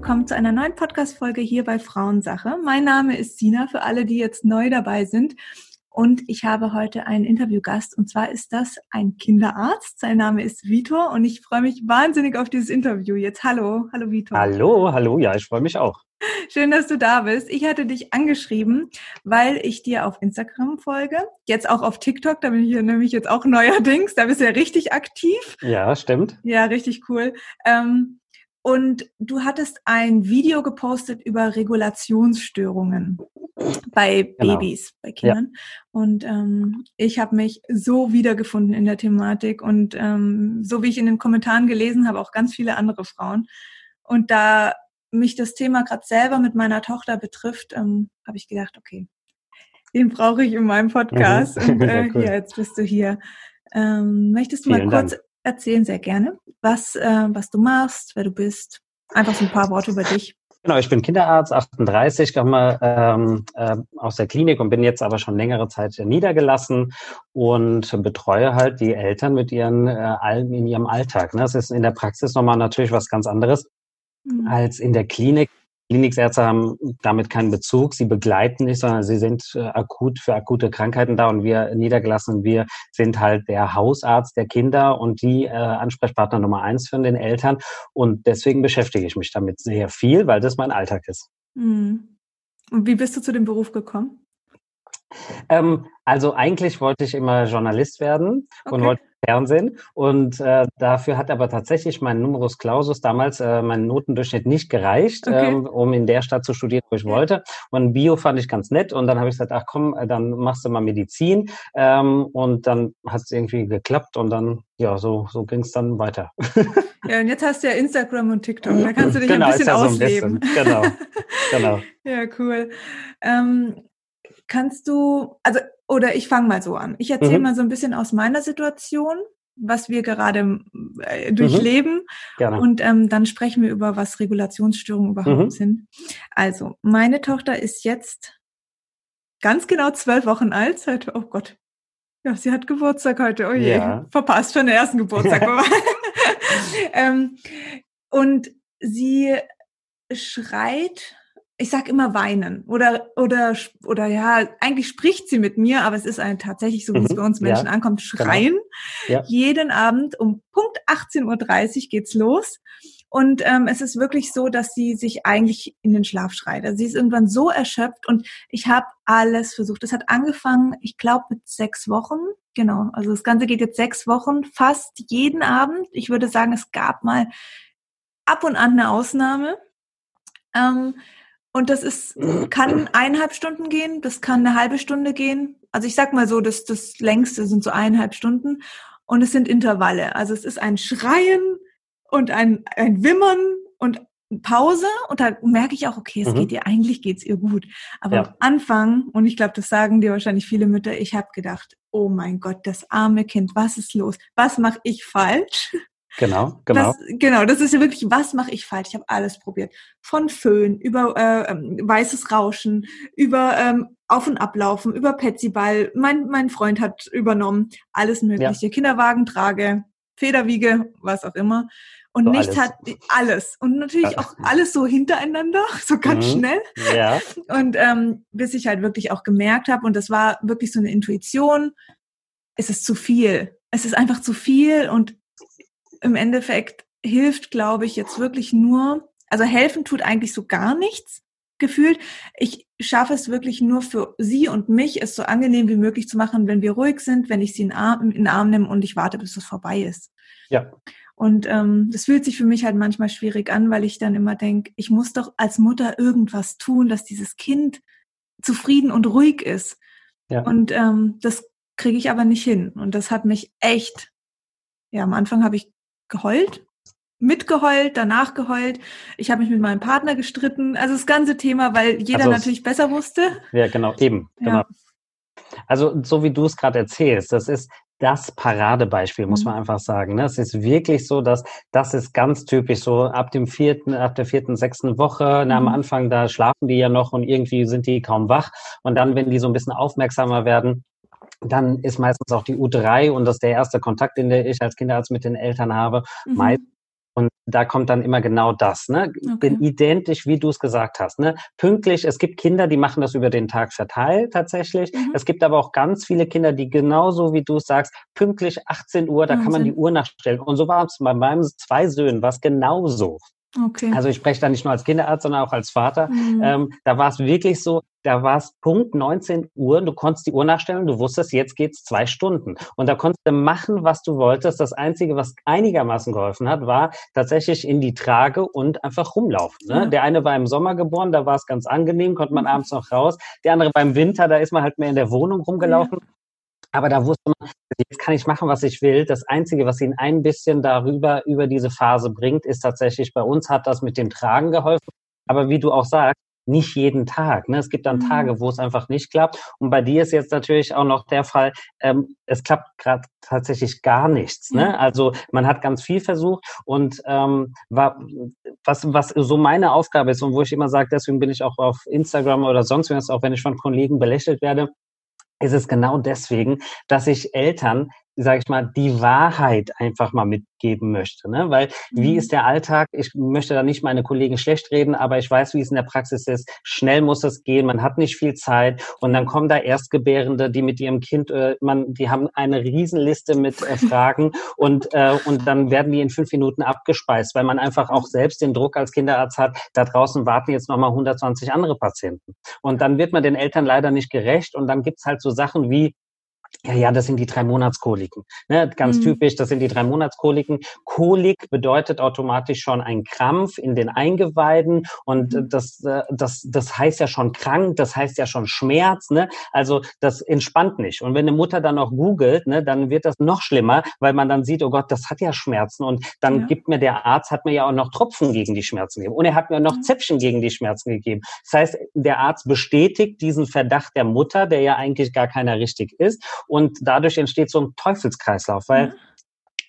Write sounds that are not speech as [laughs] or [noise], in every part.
willkommen zu einer neuen Podcast-Folge hier bei Frauensache. Mein Name ist Sina, für alle, die jetzt neu dabei sind. Und ich habe heute einen Interviewgast und zwar ist das ein Kinderarzt. Sein Name ist Vitor und ich freue mich wahnsinnig auf dieses Interview jetzt. Hallo, hallo Vitor. Hallo, hallo, ja, ich freue mich auch. Schön, dass du da bist. Ich hatte dich angeschrieben, weil ich dir auf Instagram folge. Jetzt auch auf TikTok, da bin ich nämlich jetzt auch neuerdings. Da bist du ja richtig aktiv. Ja, stimmt. Ja, richtig cool. Ähm, und du hattest ein Video gepostet über Regulationsstörungen bei genau. Babys, bei Kindern. Ja. Und ähm, ich habe mich so wiedergefunden in der Thematik und ähm, so wie ich in den Kommentaren gelesen habe, auch ganz viele andere Frauen. Und da mich das Thema gerade selber mit meiner Tochter betrifft, ähm, habe ich gedacht, okay, den brauche ich in meinem Podcast. Mhm. Und [laughs] äh, ja, cool. ja, jetzt bist du hier. Ähm, möchtest du Vielen mal kurz Dank erzählen sehr gerne, was, äh, was du machst, wer du bist. Einfach so ein paar Worte über dich. Genau, ich bin Kinderarzt, 38, komme ähm, äh, aus der Klinik und bin jetzt aber schon längere Zeit niedergelassen und betreue halt die Eltern mit ihren äh, in ihrem Alltag. Ne? Das ist in der Praxis nochmal natürlich was ganz anderes mhm. als in der Klinik. Kliniksärzte haben damit keinen Bezug. Sie begleiten nicht, sondern sie sind äh, akut für akute Krankheiten da und wir niedergelassen, wir sind halt der Hausarzt der Kinder und die äh, Ansprechpartner Nummer eins für den Eltern. Und deswegen beschäftige ich mich damit sehr viel, weil das mein Alltag ist. Mhm. Und wie bist du zu dem Beruf gekommen? Ähm, also eigentlich wollte ich immer Journalist werden okay. und wollte Fernsehen. Und äh, dafür hat aber tatsächlich mein Numerus Clausus damals äh, mein Notendurchschnitt nicht gereicht, okay. ähm, um in der Stadt zu studieren, wo ich wollte. Und Bio fand ich ganz nett. Und dann habe ich gesagt, ach komm, äh, dann machst du mal Medizin. Ähm, und dann hat es irgendwie geklappt und dann, ja, so, so ging es dann weiter. [laughs] Ja, und jetzt hast du ja Instagram und TikTok. Da kannst du dich genau, ein bisschen ja. So ein bisschen. Genau, [laughs] genau. ja, cool. Ähm, kannst du, also oder ich fange mal so an. Ich erzähle mhm. mal so ein bisschen aus meiner Situation, was wir gerade äh, durchleben. Mhm. Gerne. Und ähm, dann sprechen wir über, was Regulationsstörungen überhaupt mhm. sind. Also, meine Tochter ist jetzt ganz genau zwölf Wochen alt. Seit, oh Gott. Ja, sie hat Geburtstag heute. Oh je, ja. verpasst für den ersten Geburtstag. [laughs] [laughs] ähm, und sie schreit ich sag immer weinen oder oder oder ja, eigentlich spricht sie mit mir, aber es ist ein, tatsächlich so, wie es mhm, bei uns Menschen ja, ankommt, genau. schreien. Genau. Ja. Jeden Abend um Punkt 18.30 Uhr geht's los. Und ähm, es ist wirklich so, dass sie sich eigentlich in den Schlaf schreit. Also sie ist irgendwann so erschöpft und ich habe alles versucht. Es hat angefangen, ich glaube, mit sechs Wochen. Genau, also das Ganze geht jetzt sechs Wochen, fast jeden Abend. Ich würde sagen, es gab mal ab und an eine Ausnahme. Ähm, und das ist, kann [clears throat] eineinhalb Stunden gehen, das kann eine halbe Stunde gehen. Also ich sag mal so, das, das längste sind so eineinhalb Stunden. Und es sind Intervalle. Also es ist ein Schreien und ein, ein Wimmern und Pause. Und da merke ich auch, okay, es mhm. geht ihr, eigentlich geht's ihr gut. Aber ja. am Anfang, und ich glaube, das sagen dir wahrscheinlich viele Mütter, ich habe gedacht, oh mein Gott, das arme Kind, was ist los? Was mache ich falsch? Genau, genau. Was, genau, das ist ja wirklich, was mache ich falsch? Ich habe alles probiert. Von Föhn, über äh, ähm, weißes Rauschen, über ähm, Auf- und Ablaufen, über Petsyball. Mein, mein Freund hat übernommen, alles mögliche. Ja. Kinderwagentrage, Federwiege, was auch immer. Und so nichts hat alles. Und natürlich auch [laughs] alles so hintereinander, [laughs] so ganz mhm. schnell. Ja. Und ähm, bis ich halt wirklich auch gemerkt habe, und das war wirklich so eine Intuition, es ist zu viel. Es ist einfach zu viel und im Endeffekt hilft, glaube ich, jetzt wirklich nur, also helfen tut eigentlich so gar nichts gefühlt. Ich schaffe es wirklich nur für sie und mich, es so angenehm wie möglich zu machen, wenn wir ruhig sind, wenn ich sie in den Arm, in den Arm nehme und ich warte, bis es vorbei ist. Ja. Und ähm, das fühlt sich für mich halt manchmal schwierig an, weil ich dann immer denke, ich muss doch als Mutter irgendwas tun, dass dieses Kind zufrieden und ruhig ist. Ja. Und ähm, das kriege ich aber nicht hin. Und das hat mich echt, ja, am Anfang habe ich geheult, mitgeheult, danach geheult. Ich habe mich mit meinem Partner gestritten. Also das ganze Thema, weil jeder also, natürlich besser wusste. Ja, genau, eben. Genau. Ja. Also so wie du es gerade erzählst, das ist das Paradebeispiel, muss man mhm. einfach sagen. Ne? Es ist wirklich so, dass das ist ganz typisch so ab dem vierten, ab der vierten, sechsten Woche. Na, am mhm. Anfang, da schlafen die ja noch und irgendwie sind die kaum wach. Und dann, wenn die so ein bisschen aufmerksamer werden, dann ist meistens auch die U3 und das ist der erste Kontakt, den ich als Kinderarzt mit den Eltern habe. Mhm. Meist und da kommt dann immer genau das. Ne? Okay. Bin identisch, wie du es gesagt hast. Ne? Pünktlich, es gibt Kinder, die machen das über den Tag verteilt tatsächlich. Mhm. Es gibt aber auch ganz viele Kinder, die genauso wie du es sagst, pünktlich 18 Uhr, da Wahnsinn. kann man die Uhr nachstellen. Und so war es bei meinen zwei Söhnen, was genauso. Okay. Also ich spreche da nicht nur als Kinderarzt, sondern auch als Vater. Mhm. Ähm, da war es wirklich so, da war es Punkt 19 Uhr, du konntest die Uhr nachstellen, du wusstest, jetzt geht's zwei Stunden. Und da konntest du machen, was du wolltest. Das Einzige, was einigermaßen geholfen hat, war tatsächlich in die Trage und einfach rumlaufen. Ne? Ja. Der eine war im Sommer geboren, da war es ganz angenehm, konnte man mhm. abends noch raus. Der andere beim Winter, da ist man halt mehr in der Wohnung rumgelaufen. Ja. Aber da wusste man, jetzt kann ich machen, was ich will. Das Einzige, was ihn ein bisschen darüber, über diese Phase bringt, ist tatsächlich, bei uns hat das mit dem Tragen geholfen. Aber wie du auch sagst, nicht jeden Tag. Ne? Es gibt dann mhm. Tage, wo es einfach nicht klappt. Und bei dir ist jetzt natürlich auch noch der Fall, ähm, es klappt gerade tatsächlich gar nichts. Ne? Also man hat ganz viel versucht und ähm, war, was, was so meine Aufgabe ist und wo ich immer sage, deswegen bin ich auch auf Instagram oder sonst was, auch wenn ich von Kollegen belächelt werde, ist es genau deswegen, dass ich Eltern sage ich mal, die Wahrheit einfach mal mitgeben möchte. Ne? Weil wie mhm. ist der Alltag? Ich möchte da nicht meine Kollegen schlecht reden, aber ich weiß, wie es in der Praxis ist. Schnell muss es gehen, man hat nicht viel Zeit und dann kommen da Erstgebärende, die mit ihrem Kind, äh, man, die haben eine Riesenliste mit äh, [laughs] Fragen und, äh, und dann werden die in fünf Minuten abgespeist, weil man einfach auch selbst den Druck als Kinderarzt hat, da draußen warten jetzt nochmal 120 andere Patienten. Und dann wird man den Eltern leider nicht gerecht und dann gibt's halt so Sachen wie, ja, ja, das sind die drei Monatskoliken. Ne, ganz mhm. typisch, das sind die drei Monatskoliken. Kolik bedeutet automatisch schon ein Krampf in den Eingeweiden und mhm. das, äh, das, das heißt ja schon krank, das heißt ja schon Schmerz. Ne? Also das entspannt nicht. Und wenn eine Mutter dann auch googelt, ne, dann wird das noch schlimmer, weil man dann sieht, oh Gott, das hat ja Schmerzen. Und dann ja. gibt mir der Arzt, hat mir ja auch noch Tropfen gegen die Schmerzen gegeben. Und er hat mir noch Zäpfchen gegen die Schmerzen gegeben. Das heißt, der Arzt bestätigt diesen Verdacht der Mutter, der ja eigentlich gar keiner richtig ist und dadurch entsteht so ein Teufelskreislauf, weil mhm.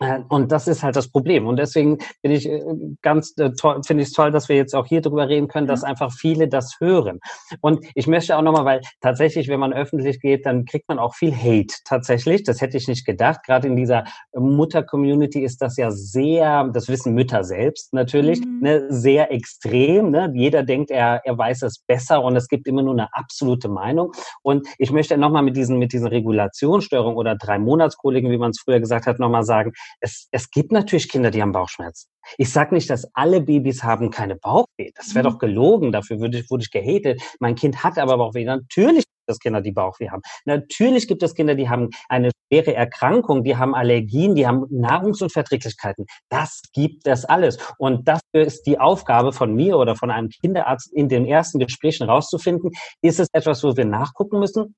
Äh, und das ist halt das Problem. Und deswegen bin ich äh, ganz äh, toll, finde ich es toll, dass wir jetzt auch hier drüber reden können, dass einfach viele das hören. Und ich möchte auch nochmal, weil tatsächlich, wenn man öffentlich geht, dann kriegt man auch viel Hate tatsächlich. Das hätte ich nicht gedacht. Gerade in dieser Mutter-Community ist das ja sehr, das wissen Mütter selbst natürlich, mhm. ne, sehr extrem. Ne? Jeder denkt, er, er weiß es besser und es gibt immer nur eine absolute Meinung. Und ich möchte nochmal mit diesen, mit diesen Regulationsstörungen oder drei Monatskoliken, wie man es früher gesagt hat, nochmal sagen, es, es gibt natürlich Kinder, die haben Bauchschmerzen. Ich sage nicht, dass alle Babys haben keine Bauchweh. Das wäre mhm. doch gelogen. Dafür würde, wurde ich gehatet. Mein Kind hat aber Bauchweh. Natürlich gibt es Kinder, die Bauchweh haben. Natürlich gibt es Kinder, die haben eine schwere Erkrankung, die haben Allergien, die haben Nahrungsunverträglichkeiten. Das gibt es alles. Und dafür ist die Aufgabe von mir oder von einem Kinderarzt in den ersten Gesprächen rauszufinden, ist es etwas, wo wir nachgucken müssen?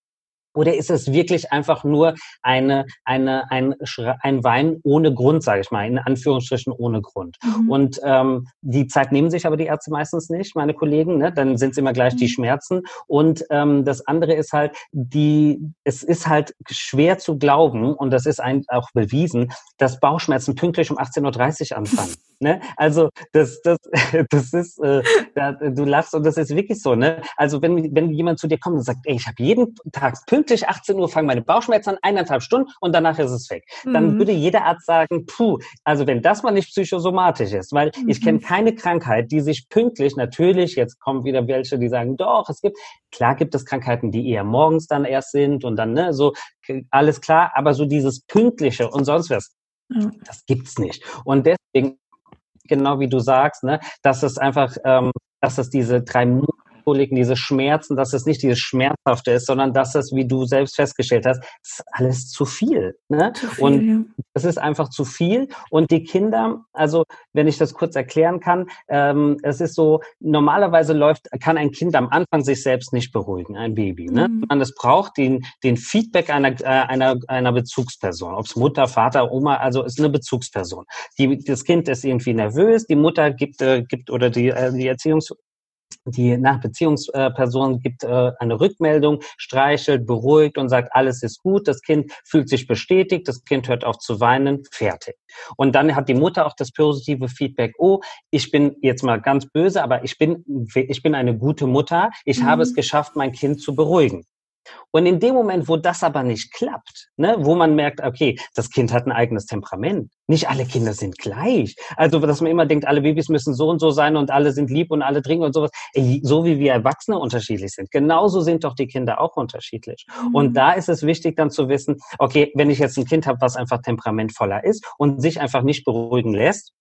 Oder ist es wirklich einfach nur eine, eine, ein, ein Wein ohne Grund, sage ich mal, in Anführungsstrichen ohne Grund? Mhm. Und ähm, die Zeit nehmen sich aber die Ärzte meistens nicht, meine Kollegen. Ne? Dann sind es immer gleich mhm. die Schmerzen. Und ähm, das andere ist halt, die, es ist halt schwer zu glauben, und das ist ein, auch bewiesen, dass Bauchschmerzen pünktlich um 18.30 Uhr anfangen. [laughs] Ne? Also das, das, [laughs] das ist, äh, da, du lachst und das ist wirklich so. Ne? Also wenn, wenn jemand zu dir kommt und sagt, ey, ich habe jeden Tag pünktlich 18 Uhr fangen meine Bauchschmerzen an, eineinhalb Stunden und danach ist es weg, mhm. dann würde jeder Arzt sagen, puh, also wenn das mal nicht psychosomatisch ist, weil mhm. ich kenne keine Krankheit, die sich pünktlich, natürlich, jetzt kommen wieder welche, die sagen, doch, es gibt, klar gibt es Krankheiten, die eher morgens dann erst sind und dann, ne, so, alles klar, aber so dieses Pünktliche und sonst was, das gibt's nicht. Und deswegen genau wie du sagst, ne, dass es einfach, ähm, dass es diese drei Koliken, diese Schmerzen, dass es nicht dieses Schmerzhafte ist, sondern dass es, wie du selbst festgestellt hast, ist alles zu viel. Ne? Zu viel und ja. es ist einfach zu viel. Und die Kinder, also wenn ich das kurz erklären kann, ähm, es ist so, normalerweise läuft, kann ein Kind am Anfang sich selbst nicht beruhigen, ein Baby. Ne? Mhm. Man es braucht den, den Feedback einer, äh, einer, einer Bezugsperson, ob es Mutter, Vater, Oma, also ist eine Bezugsperson. Die, das Kind ist irgendwie nervös, die Mutter gibt, äh, gibt oder die, äh, die Erziehungs die nach Beziehungsperson gibt äh, eine Rückmeldung, streichelt, beruhigt und sagt, alles ist gut, das Kind fühlt sich bestätigt, das Kind hört auf zu weinen, fertig. Und dann hat die Mutter auch das positive Feedback, oh, ich bin jetzt mal ganz böse, aber ich bin, ich bin eine gute Mutter, ich mhm. habe es geschafft, mein Kind zu beruhigen. Und in dem Moment, wo das aber nicht klappt, ne, wo man merkt, okay, das Kind hat ein eigenes Temperament. Nicht alle Kinder sind gleich. Also, dass man immer denkt, alle Babys müssen so und so sein und alle sind lieb und alle trinken und sowas. So wie wir Erwachsene unterschiedlich sind. Genauso sind doch die Kinder auch unterschiedlich. Mhm. Und da ist es wichtig dann zu wissen, okay, wenn ich jetzt ein Kind habe, was einfach temperamentvoller ist und sich einfach nicht beruhigen lässt,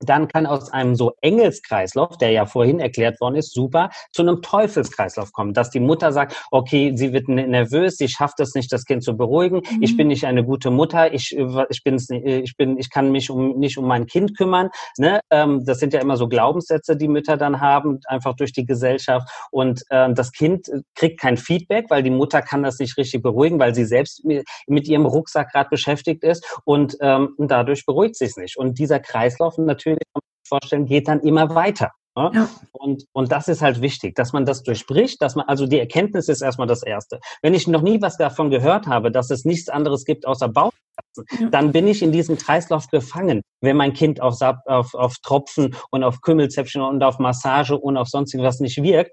dann kann aus einem so Engelskreislauf, der ja vorhin erklärt worden ist, super zu einem Teufelskreislauf kommen, dass die Mutter sagt, okay, sie wird nervös, sie schafft es nicht, das Kind zu beruhigen, mhm. ich bin nicht eine gute Mutter, ich, ich, bin, ich, bin, ich kann mich um, nicht um mein Kind kümmern. Ne? Ähm, das sind ja immer so Glaubenssätze, die Mütter dann haben, einfach durch die Gesellschaft. Und ähm, das Kind kriegt kein Feedback, weil die Mutter kann das nicht richtig beruhigen, weil sie selbst mit ihrem Rucksack gerade beschäftigt ist und ähm, dadurch beruhigt sie es nicht. Und dieser Kreislauf natürlich natürlich, kann man sich vorstellen, geht dann immer weiter. Ne? Ja. Und, und das ist halt wichtig, dass man das durchbricht, dass man, also die Erkenntnis ist erstmal das Erste. Wenn ich noch nie was davon gehört habe, dass es nichts anderes gibt außer Bauchschmerzen, ja. dann bin ich in diesem Kreislauf gefangen. Wenn mein Kind auf, auf, auf Tropfen und auf Kümmelzäpfchen und auf Massage und auf sonstiges was nicht wirkt,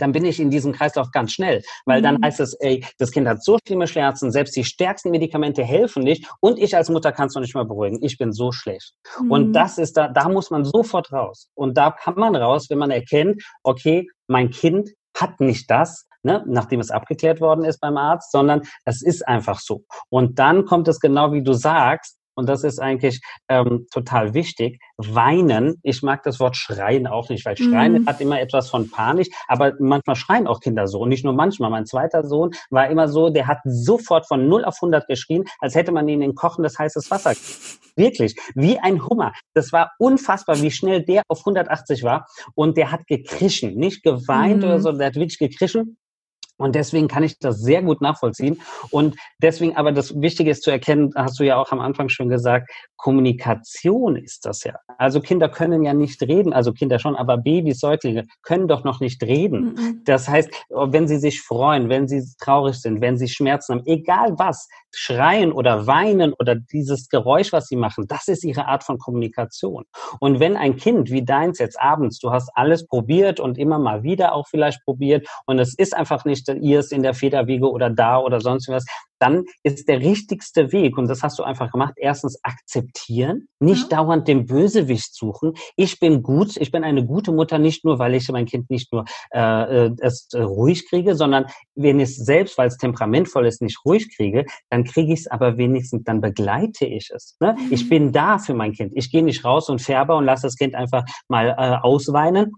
dann bin ich in diesem Kreislauf ganz schnell, weil dann mhm. heißt es, ey, das Kind hat so schlimme Schmerzen, selbst die stärksten Medikamente helfen nicht und ich als Mutter kann es noch nicht mal beruhigen. Ich bin so schlecht. Mhm. Und das ist da, da muss man sofort raus. Und da kann man raus, wenn man erkennt, okay, mein Kind hat nicht das, ne, nachdem es abgeklärt worden ist beim Arzt, sondern es ist einfach so. Und dann kommt es genau wie du sagst, und das ist eigentlich ähm, total wichtig, weinen. Ich mag das Wort schreien auch nicht, weil schreien mhm. hat immer etwas von Panik, aber manchmal schreien auch Kinder so und nicht nur manchmal. Mein zweiter Sohn war immer so, der hat sofort von 0 auf 100 geschrien, als hätte man ihn in kochendes heißes Wasser. Wirklich, wie ein Hummer. Das war unfassbar, wie schnell der auf 180 war und der hat gekrischen, nicht geweint mhm. oder so, der hat wirklich gekrischen und deswegen kann ich das sehr gut nachvollziehen. Und deswegen aber das Wichtige ist zu erkennen, hast du ja auch am Anfang schon gesagt, Kommunikation ist das ja. Also Kinder können ja nicht reden, also Kinder schon, aber Babys, Säuglinge können doch noch nicht reden. Mhm. Das heißt, wenn sie sich freuen, wenn sie traurig sind, wenn sie Schmerzen haben, egal was, schreien oder weinen oder dieses Geräusch, was sie machen, das ist ihre Art von Kommunikation. Und wenn ein Kind wie deins jetzt abends, du hast alles probiert und immer mal wieder auch vielleicht probiert und es ist einfach nicht ihr ist in der Federwiege oder da oder sonst was, dann ist der richtigste Weg, und das hast du einfach gemacht, erstens akzeptieren, nicht ja. dauernd den Bösewicht suchen. Ich bin gut, ich bin eine gute Mutter, nicht nur, weil ich mein Kind nicht nur äh, äh es äh, ruhig kriege, sondern wenn ich es selbst, weil es temperamentvoll ist, nicht ruhig kriege, dann kriege ich es aber wenigstens, dann begleite ich es. Ne? Mhm. Ich bin da für mein Kind. Ich gehe nicht raus und färbe und lasse das Kind einfach mal äh, ausweinen,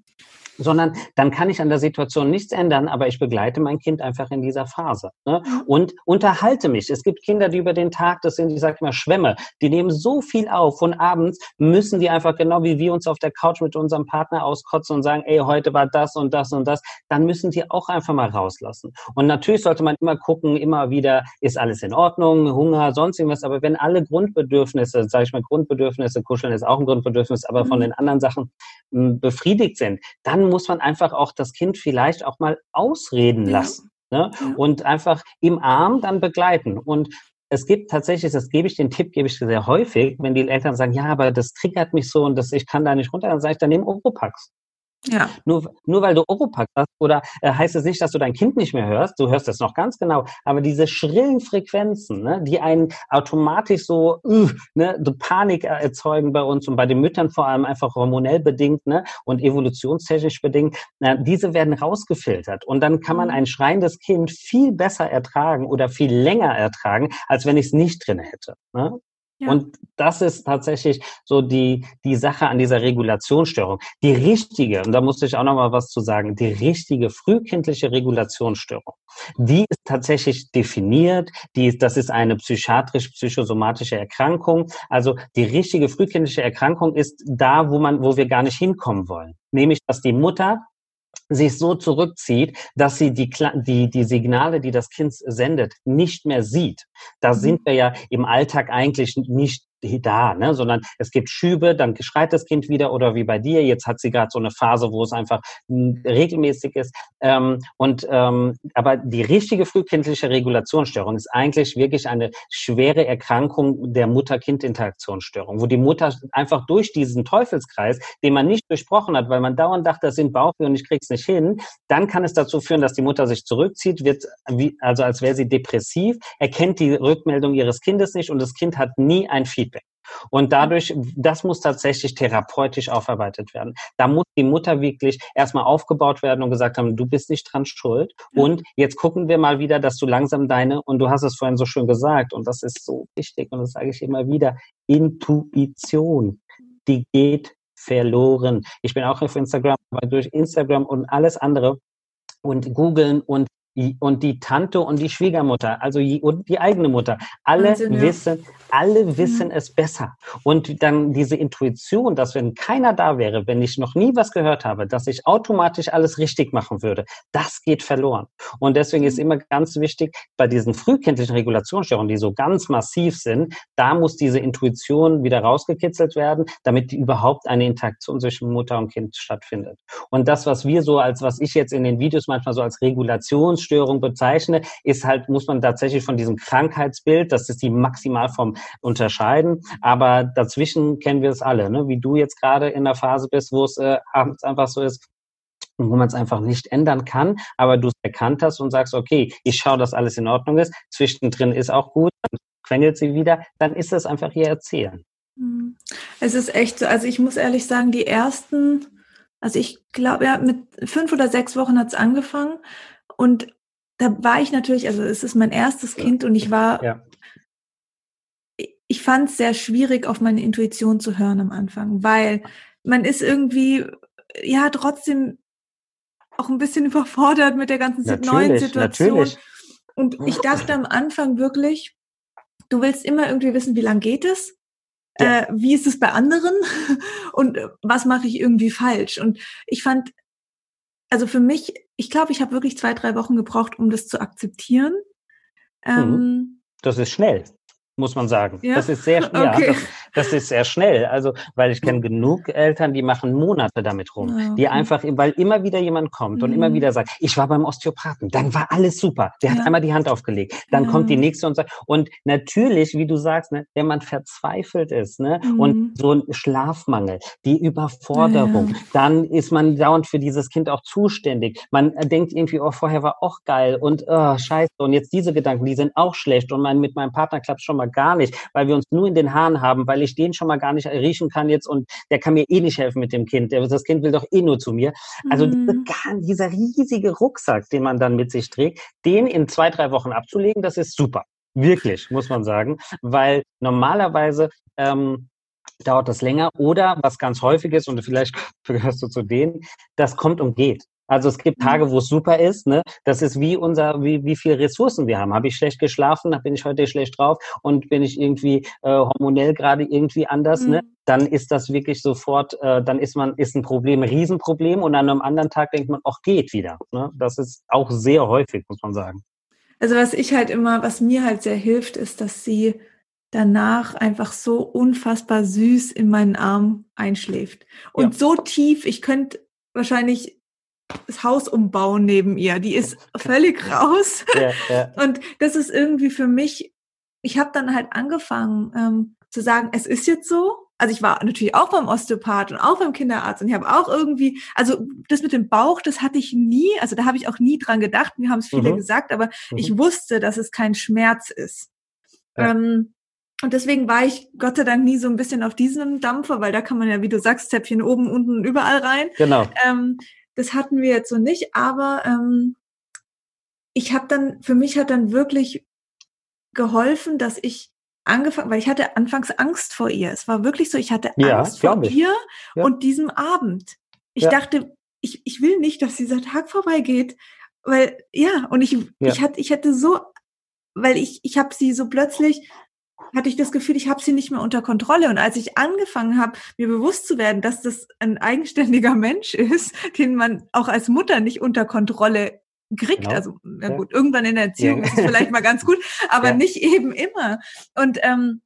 sondern dann kann ich an der Situation nichts ändern, aber ich begleite mein Kind einfach in dieser Phase ne? und unterhalte mich. Es gibt Kinder, die über den Tag, das sind, ich sage mal, Schwämme, die nehmen so viel auf und abends müssen die einfach genau wie wir uns auf der Couch mit unserem Partner auskotzen und sagen, ey, heute war das und das und das, dann müssen die auch einfach mal rauslassen. Und natürlich sollte man immer gucken, immer wieder, ist alles in Ordnung, Hunger, sonst irgendwas, aber wenn alle Grundbedürfnisse, sage ich mal, Grundbedürfnisse, Kuscheln ist auch ein Grundbedürfnis, aber von mhm. den anderen Sachen hm, befriedigt sind, dann muss man einfach auch das Kind vielleicht auch mal ausreden lassen. Ne? Ja. Und einfach im Arm dann begleiten. Und es gibt tatsächlich, das gebe ich den Tipp, gebe ich sehr häufig, wenn die Eltern sagen, ja, aber das triggert mich so und das, ich kann da nicht runter, dann sage ich, dann nimm Oropax. Ja. Nur, nur weil du Oropax hast, oder äh, heißt es nicht, dass du dein Kind nicht mehr hörst, du hörst es noch ganz genau, aber diese schrillen Frequenzen, ne, die einen automatisch so uh, ne, Panik erzeugen bei uns und bei den Müttern vor allem einfach hormonell bedingt ne, und evolutionstechnisch bedingt, äh, diese werden rausgefiltert und dann kann man mhm. ein schreiendes Kind viel besser ertragen oder viel länger ertragen, als wenn ich es nicht drin hätte. Ne? Und das ist tatsächlich so die, die Sache an dieser Regulationsstörung. Die richtige, und da musste ich auch noch mal was zu sagen, die richtige frühkindliche Regulationsstörung, die ist tatsächlich definiert, die, das ist eine psychiatrisch-psychosomatische Erkrankung. Also die richtige frühkindliche Erkrankung ist da, wo man, wo wir gar nicht hinkommen wollen. Nämlich, dass die Mutter sich so zurückzieht, dass sie die, die, die Signale, die das Kind sendet, nicht mehr sieht. Da mhm. sind wir ja im Alltag eigentlich nicht da, ne? sondern es gibt Schübe, dann schreit das Kind wieder oder wie bei dir, jetzt hat sie gerade so eine Phase, wo es einfach regelmäßig ist. Ähm, und ähm, aber die richtige frühkindliche Regulationsstörung ist eigentlich wirklich eine schwere Erkrankung der Mutter-Kind-Interaktionsstörung, wo die Mutter einfach durch diesen Teufelskreis, den man nicht durchbrochen hat, weil man dauernd dachte, das sind Bauchweh und ich krieg's nicht hin, dann kann es dazu führen, dass die Mutter sich zurückzieht, wird wie, also als wäre sie depressiv, erkennt die Rückmeldung ihres Kindes nicht und das Kind hat nie ein Feedback. Und dadurch, das muss tatsächlich therapeutisch aufarbeitet werden. Da muss die Mutter wirklich erstmal aufgebaut werden und gesagt haben, du bist nicht dran schuld. Und jetzt gucken wir mal wieder, dass du langsam deine, und du hast es vorhin so schön gesagt, und das ist so wichtig, und das sage ich immer wieder, Intuition, die geht verloren. Ich bin auch auf Instagram, weil durch Instagram und alles andere und googeln und und die Tante und die Schwiegermutter, also und die eigene Mutter, alle Wahnsinn, ja. wissen, alle mhm. wissen mhm. es besser. Und dann diese Intuition, dass wenn keiner da wäre, wenn ich noch nie was gehört habe, dass ich automatisch alles richtig machen würde, das geht verloren. Und deswegen ist mhm. immer ganz wichtig, bei diesen frühkindlichen Regulationsstörungen, die so ganz massiv sind, da muss diese Intuition wieder rausgekitzelt werden, damit überhaupt eine Interaktion zwischen Mutter und Kind stattfindet. Und das, was wir so als, was ich jetzt in den Videos manchmal so als Regulations Essstörung bezeichne, ist halt, muss man tatsächlich von diesem Krankheitsbild, das ist die Maximalform, unterscheiden. Aber dazwischen kennen wir es alle, ne? wie du jetzt gerade in der Phase bist, wo es äh, abends einfach so ist, wo man es einfach nicht ändern kann, aber du es erkannt hast und sagst, okay, ich schaue, dass alles in Ordnung ist, zwischendrin ist auch gut, dann quengelt sie wieder, dann ist es einfach ihr Erzählen. Mhm. Es ist echt so, also ich muss ehrlich sagen, die ersten, also ich glaube, ja, mit fünf oder sechs Wochen hat es angefangen und da war ich natürlich, also es ist mein erstes Kind und ich war, ja. ich fand es sehr schwierig, auf meine Intuition zu hören am Anfang, weil man ist irgendwie, ja, trotzdem auch ein bisschen [laughs] überfordert mit der ganzen natürlich, neuen Situation. Natürlich. Und ich dachte am Anfang wirklich, du willst immer irgendwie wissen, wie lange geht es? Ja. Äh, wie ist es bei anderen? [laughs] Und was mache ich irgendwie falsch? Und ich fand, also für mich ich glaube, ich habe wirklich zwei, drei Wochen gebraucht, um das zu akzeptieren. Mhm. Ähm, das ist schnell muss man sagen. Ja? Das ist sehr [laughs] schnell. Okay. Ja, das, ist sehr schnell. Also, weil ich kenne genug Eltern, die machen Monate damit rum. Ja. Die einfach, weil immer wieder jemand kommt mhm. und immer mhm. wieder sagt, ich war beim Osteopathen, dann war alles super. Der hat einmal die Hand aufgelegt. Dann kommt die nächste und sagt, und natürlich, wie du sagst, ne, wenn man verzweifelt ist, ne, mhm. und so ein Schlafmangel, die Überforderung, dann ist man dauernd für dieses Kind auch zuständig. Man denkt irgendwie, oh, vorher war auch geil und oh, scheiße. Und jetzt diese Gedanken, die sind auch schlecht und mein, mit meinem Partner klappt schon mal mal gar nicht, weil wir uns nur in den Haaren haben, weil ich den schon mal gar nicht riechen kann jetzt und der kann mir eh nicht helfen mit dem Kind. Das Kind will doch eh nur zu mir. Also mhm. dieser riesige Rucksack, den man dann mit sich trägt, den in zwei, drei Wochen abzulegen, das ist super. Wirklich, muss man sagen, weil normalerweise ähm, dauert das länger oder was ganz häufig ist und vielleicht [laughs] gehörst du zu denen, das kommt und geht. Also es gibt Tage, mhm. wo es super ist. Ne? Das ist wie unser, wie, wie viel Ressourcen wir haben. Habe ich schlecht geschlafen, bin ich heute schlecht drauf und bin ich irgendwie äh, hormonell gerade irgendwie anders, ne? mhm. ne? dann ist das wirklich sofort, äh, dann ist man, ist ein Problem ein Riesenproblem und an einem anderen Tag denkt man, ach, geht wieder. Ne? Das ist auch sehr häufig, muss man sagen. Also was ich halt immer, was mir halt sehr hilft, ist, dass sie danach einfach so unfassbar süß in meinen Arm einschläft. Und ja. so tief, ich könnte wahrscheinlich das Haus umbauen neben ihr. Die ist [laughs] völlig raus. Ja, ja. Und das ist irgendwie für mich, ich habe dann halt angefangen ähm, zu sagen, es ist jetzt so. Also ich war natürlich auch beim Osteopath und auch beim Kinderarzt und ich habe auch irgendwie, also das mit dem Bauch, das hatte ich nie, also da habe ich auch nie dran gedacht, mir haben es viele mhm. gesagt, aber mhm. ich wusste, dass es kein Schmerz ist. Ja. Ähm, und deswegen war ich Gott sei Dank nie so ein bisschen auf diesem Dampfer, weil da kann man ja, wie du sagst, Zäpfchen oben, unten, überall rein. Genau. Ähm, das hatten wir jetzt so nicht, aber ähm, ich habe dann, für mich hat dann wirklich geholfen, dass ich angefangen, weil ich hatte anfangs Angst vor ihr. Es war wirklich so, ich hatte ja, Angst vor ich. ihr ja. und diesem Abend. Ich ja. dachte, ich, ich will nicht, dass dieser Tag vorbeigeht, weil ja, und ich, ich hatte, ich hätte so, weil ich, ich habe sie so plötzlich hatte ich das Gefühl, ich habe sie nicht mehr unter Kontrolle. Und als ich angefangen habe, mir bewusst zu werden, dass das ein eigenständiger [laughs] Mensch ist, den man auch als Mutter nicht unter Kontrolle kriegt. Genau. Also, na gut, ja. irgendwann in der Erziehung ja. ist es vielleicht mal ganz gut, [laughs] aber ja. nicht eben immer. Und ähm,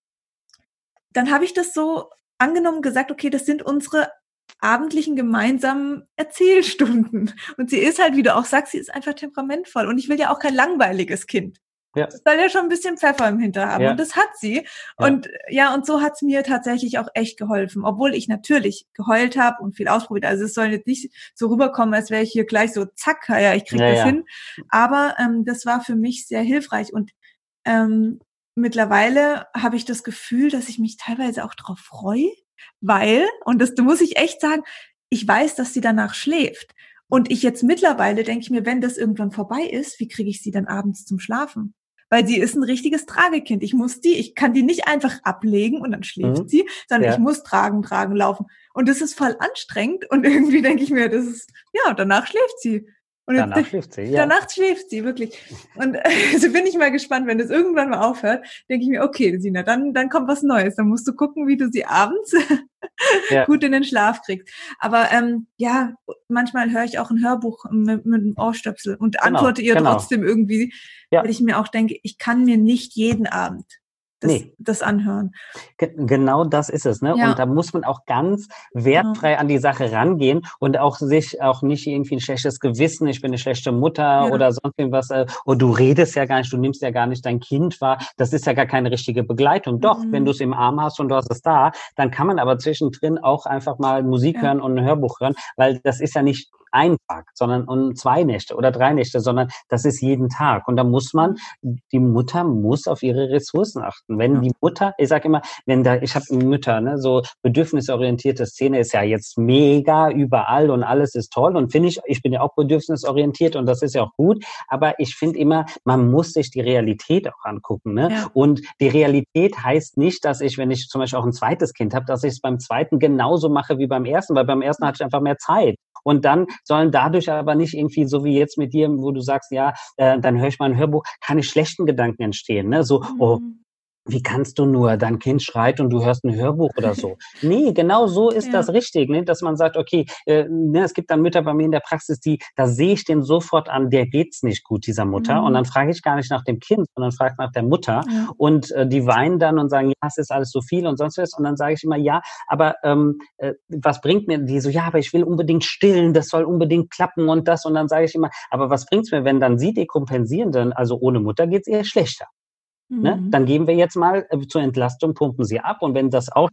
dann habe ich das so angenommen, gesagt, okay, das sind unsere abendlichen gemeinsamen Erzählstunden. Und sie ist halt, wie du auch sagst, sie ist einfach temperamentvoll. Und ich will ja auch kein langweiliges Kind. Ja. Das soll ja schon ein bisschen Pfeffer im Hinter haben. Ja. Und das hat sie. Ja. Und ja, und so hat's mir tatsächlich auch echt geholfen. Obwohl ich natürlich geheult habe und viel ausprobiert. Also es soll jetzt nicht so rüberkommen, als wäre ich hier gleich so, zack, ja, ich krieg ja, das hin. Aber ähm, das war für mich sehr hilfreich. Und ähm, mittlerweile habe ich das Gefühl, dass ich mich teilweise auch darauf freue, weil, und das, da muss ich echt sagen, ich weiß, dass sie danach schläft. Und ich jetzt mittlerweile denke ich mir, wenn das irgendwann vorbei ist, wie kriege ich sie dann abends zum Schlafen? Weil sie ist ein richtiges Tragekind. Ich muss die, ich kann die nicht einfach ablegen und dann schläft mhm. sie, sondern ja. ich muss tragen, tragen, laufen. Und das ist voll anstrengend. Und [laughs] irgendwie denke ich mir, das ist, ja, danach schläft sie. Und danach jetzt, schläft sie, ja. Danach schläft sie, wirklich. Und [laughs] also bin ich mal gespannt, wenn das irgendwann mal aufhört, denke ich mir, okay, Sina, dann, dann kommt was Neues. Dann musst du gucken, wie du sie abends ja. [laughs] gut in den Schlaf kriegst. Aber ähm, ja, manchmal höre ich auch ein Hörbuch mit, mit einem Ohrstöpsel und genau, antworte ihr genau. trotzdem irgendwie, ja. weil ich mir auch denke, ich kann mir nicht jeden Abend das, nee. das anhören. Ge genau das ist es. Ne? Ja. Und da muss man auch ganz wertfrei ja. an die Sache rangehen und auch sich auch nicht irgendwie ein schlechtes Gewissen, ich bin eine schlechte Mutter ja. oder sonst irgendwas, äh, oder oh, du redest ja gar nicht, du nimmst ja gar nicht dein Kind wahr. Das ist ja gar keine richtige Begleitung. Doch, mhm. wenn du es im Arm hast und du hast es da, dann kann man aber zwischendrin auch einfach mal Musik hören und ein Hörbuch hören, weil das ist ja nicht ein Tag, sondern um zwei Nächte oder drei Nächte, sondern das ist jeden Tag. Und da muss man, die Mutter muss auf ihre Ressourcen achten. Wenn die Mutter, ich sage immer, wenn da, ich habe Mütter, ne, so bedürfnisorientierte Szene ist ja jetzt mega überall und alles ist toll und finde ich, ich bin ja auch bedürfnisorientiert und das ist ja auch gut, aber ich finde immer, man muss sich die Realität auch angucken. Ne? Ja. Und die Realität heißt nicht, dass ich, wenn ich zum Beispiel auch ein zweites Kind habe, dass ich es beim zweiten genauso mache wie beim ersten, weil beim ersten hatte ich einfach mehr Zeit. Und dann sollen dadurch aber nicht irgendwie so wie jetzt mit dir, wo du sagst, ja, äh, dann höre ich mal ein Hörbuch, keine schlechten Gedanken entstehen. Ne? So, oh, mhm. Wie kannst du nur, dein Kind schreit und du hörst ein Hörbuch oder so. [laughs] Nee, genau so ist ja. das richtig, ne? dass man sagt, okay, äh, ne, es gibt dann Mütter bei mir in der Praxis, die, da sehe ich den sofort an, der geht's nicht gut, dieser Mutter. Mhm. Und dann frage ich gar nicht nach dem Kind, sondern frage nach der Mutter. Ja. Und äh, die weinen dann und sagen, ja, es ist alles so viel und sonst was. Und dann sage ich immer, ja, aber ähm, äh, was bringt mir die so, ja, aber ich will unbedingt stillen, das soll unbedingt klappen und das. Und dann sage ich immer, aber was bringt's mir, wenn dann sie dekompensieren, denn also ohne Mutter geht's eher schlechter. Ne? Mhm. Dann geben wir jetzt mal äh, zur Entlastung, pumpen sie ab. Und wenn das auch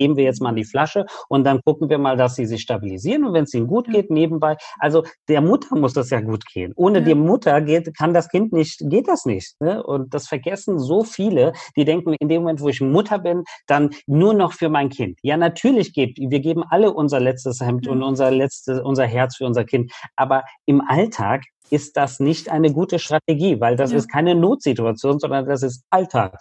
geben wir jetzt mal die Flasche und dann gucken wir mal, dass sie sich stabilisieren und wenn es ihnen gut geht, nebenbei. Also der Mutter muss das ja gut gehen. Ohne ja. die Mutter geht, kann das Kind nicht, geht das nicht. Ne? Und das vergessen so viele, die denken, in dem Moment, wo ich Mutter bin, dann nur noch für mein Kind. Ja, natürlich gibt, wir geben alle unser letztes Hemd ja. und unser letztes, unser Herz für unser Kind. Aber im Alltag ist das nicht eine gute Strategie, weil das ja. ist keine Notsituation, sondern das ist Alltag.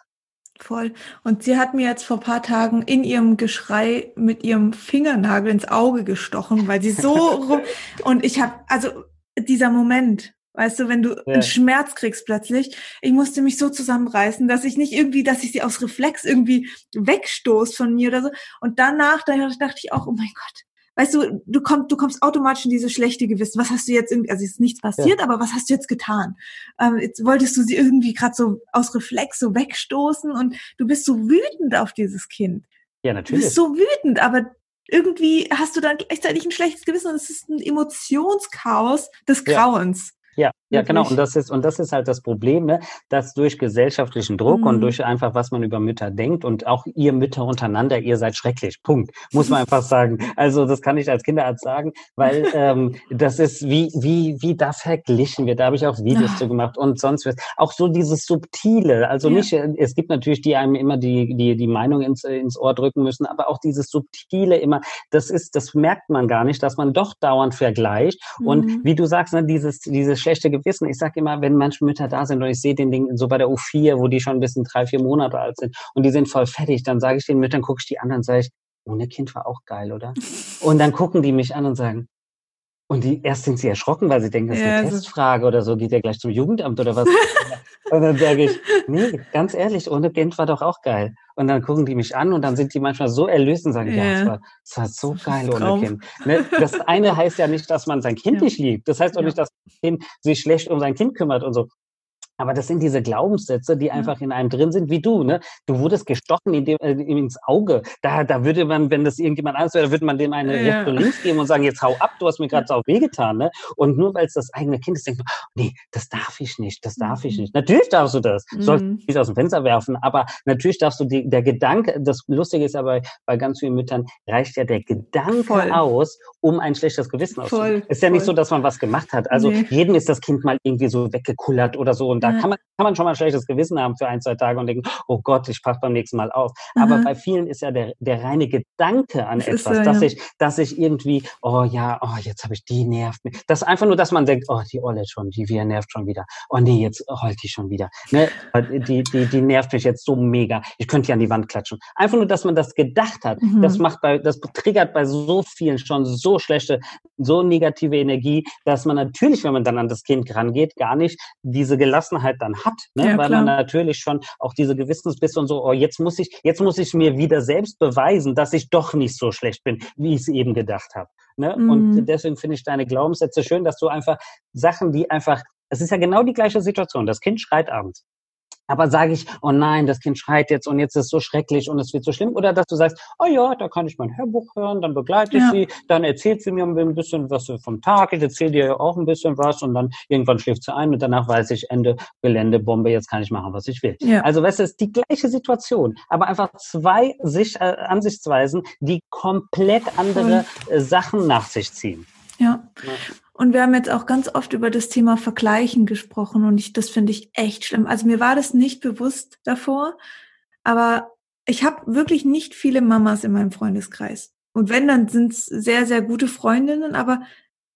Voll. Und sie hat mir jetzt vor paar Tagen in ihrem Geschrei mit ihrem Fingernagel ins Auge gestochen, weil sie so [laughs] rum und ich habe also dieser Moment, weißt du, wenn du ja. einen Schmerz kriegst plötzlich, ich musste mich so zusammenreißen, dass ich nicht irgendwie, dass ich sie aus Reflex irgendwie wegstoß von mir oder so. Und danach, da dachte ich auch, oh mein Gott, weißt du, du kommst, du kommst automatisch in dieses schlechte Gewissen. Was hast du jetzt irgendwie, also ist nichts passiert, ja. aber was hast du jetzt getan? Ähm, jetzt wolltest du sie irgendwie gerade so aus Reflex so wegstoßen und du bist so wütend auf dieses Kind. Ja, natürlich. Du bist so wütend, aber irgendwie hast du dann gleichzeitig ein schlechtes Gewissen und es ist ein Emotionschaos des Grauens. Ja, ja, genau. Und das ist, und das ist halt das Problem, ne? dass durch gesellschaftlichen Druck mhm. und durch einfach, was man über Mütter denkt und auch ihr Mütter untereinander, ihr seid schrecklich. Punkt. Muss man einfach sagen. Also, das kann ich als Kinderarzt sagen, weil [laughs] ähm, das ist wie, wie, wie da verglichen wird. Da habe ich auch Videos zu gemacht und sonst was. Auch so dieses Subtile. Also ja. nicht, es gibt natürlich die einem immer die, die, die Meinung ins, ins Ohr drücken müssen, aber auch dieses Subtile immer, das ist, das merkt man gar nicht, dass man doch dauernd vergleicht. Mhm. Und wie du sagst, ne, dieses, dieses schlechte Gewissen. Ich sage immer, wenn manche Mütter da sind und ich sehe den Ding so bei der U4, wo die schon ein bisschen drei, vier Monate alt sind und die sind voll fertig, dann sage ich den Müttern, gucke ich die an und sage ich, ohne Kind war auch geil, oder? [laughs] Und dann gucken die mich an und sagen, und die, erst sind sie erschrocken, weil sie denken, das ist eine Testfrage oder so, geht ja gleich zum Jugendamt oder was. [laughs] und dann sage ich, nee, ganz ehrlich, ohne Kind war doch auch geil. Und dann gucken die mich an und dann sind die manchmal so erlöst und sagen, ja, ja es, war, es war so geil ohne Kind. Ne? Das eine heißt ja nicht, dass man sein Kind ja. nicht liebt. Das heißt auch ja. nicht, dass das Kind sich schlecht um sein Kind kümmert und so. Aber das sind diese Glaubenssätze, die einfach in einem drin sind, wie du. Ne? Du wurdest gestochen in dem, äh, ins Auge. Da, da würde man, wenn das irgendjemand anders wäre, würde man dem eine ja. rechts und links geben und sagen, jetzt hau ab, du hast mir gerade so wehgetan. Ne? Und nur weil es das eigene Kind ist, denkt man, oh, nee, das darf ich nicht, das darf ich mhm. nicht. Natürlich darfst du das. Mhm. Sollst nicht aus dem Fenster werfen, aber natürlich darfst du die, der Gedanke, das Lustige ist aber bei ganz vielen Müttern, reicht ja der Gedanke voll. aus, um ein schlechtes Gewissen auszuhalten. Ist ja voll. nicht so, dass man was gemacht hat. Also nee. jedem ist das Kind mal irgendwie so weggekullert oder so und da kann man, kann man schon mal ein schlechtes Gewissen haben für ein, zwei Tage und denken, oh Gott, ich passe beim nächsten Mal auf. Aber bei vielen ist ja der, der reine Gedanke an das etwas, so, dass ja. ich, dass ich irgendwie, oh ja, oh, jetzt habe ich die nervt mich. Das ist einfach nur, dass man denkt, oh, die Olle schon, die wir nervt schon wieder. Oh nee, jetzt heult die schon wieder. Ne? Die, die, die nervt mich jetzt so mega. Ich könnte die an die Wand klatschen. Einfach nur, dass man das gedacht hat. Mhm. Das macht bei, das triggert bei so vielen schon so schlechte, so negative Energie, dass man natürlich, wenn man dann an das Kind rangeht, gar nicht diese Gelassenheit dann hat, ne? Ja, weil klar. man natürlich schon auch diese Gewissensbisse und so, oh, jetzt muss ich, jetzt muss ich mir wieder selbst beweisen, dass ich doch nicht so schlecht bin, wie ich es eben gedacht habe. Ne? Mhm. Und deswegen finde ich deine Glaubenssätze schön, dass du einfach Sachen, die einfach, es ist ja genau die gleiche Situation. Das Kind schreit abends. Aber sage ich, oh nein, das Kind schreit jetzt und jetzt ist es so schrecklich und es wird so schlimm. Oder dass du sagst, oh ja, da kann ich mein Hörbuch hören, dann begleite ich ja. sie, dann erzählt sie mir ein bisschen was vom Tag, ich erzähle dir auch ein bisschen was und dann irgendwann schläft sie ein und danach weiß ich, Ende Gelände, Bombe, jetzt kann ich machen, was ich will. Ja. Also weißt du, es ist die gleiche Situation, aber einfach zwei Sicht, äh, Ansichtsweisen, die komplett andere äh, Sachen nach sich ziehen. Ja. ja. Und wir haben jetzt auch ganz oft über das Thema Vergleichen gesprochen und ich, das finde ich echt schlimm. Also mir war das nicht bewusst davor, aber ich habe wirklich nicht viele Mamas in meinem Freundeskreis. Und wenn, dann sind es sehr, sehr gute Freundinnen, aber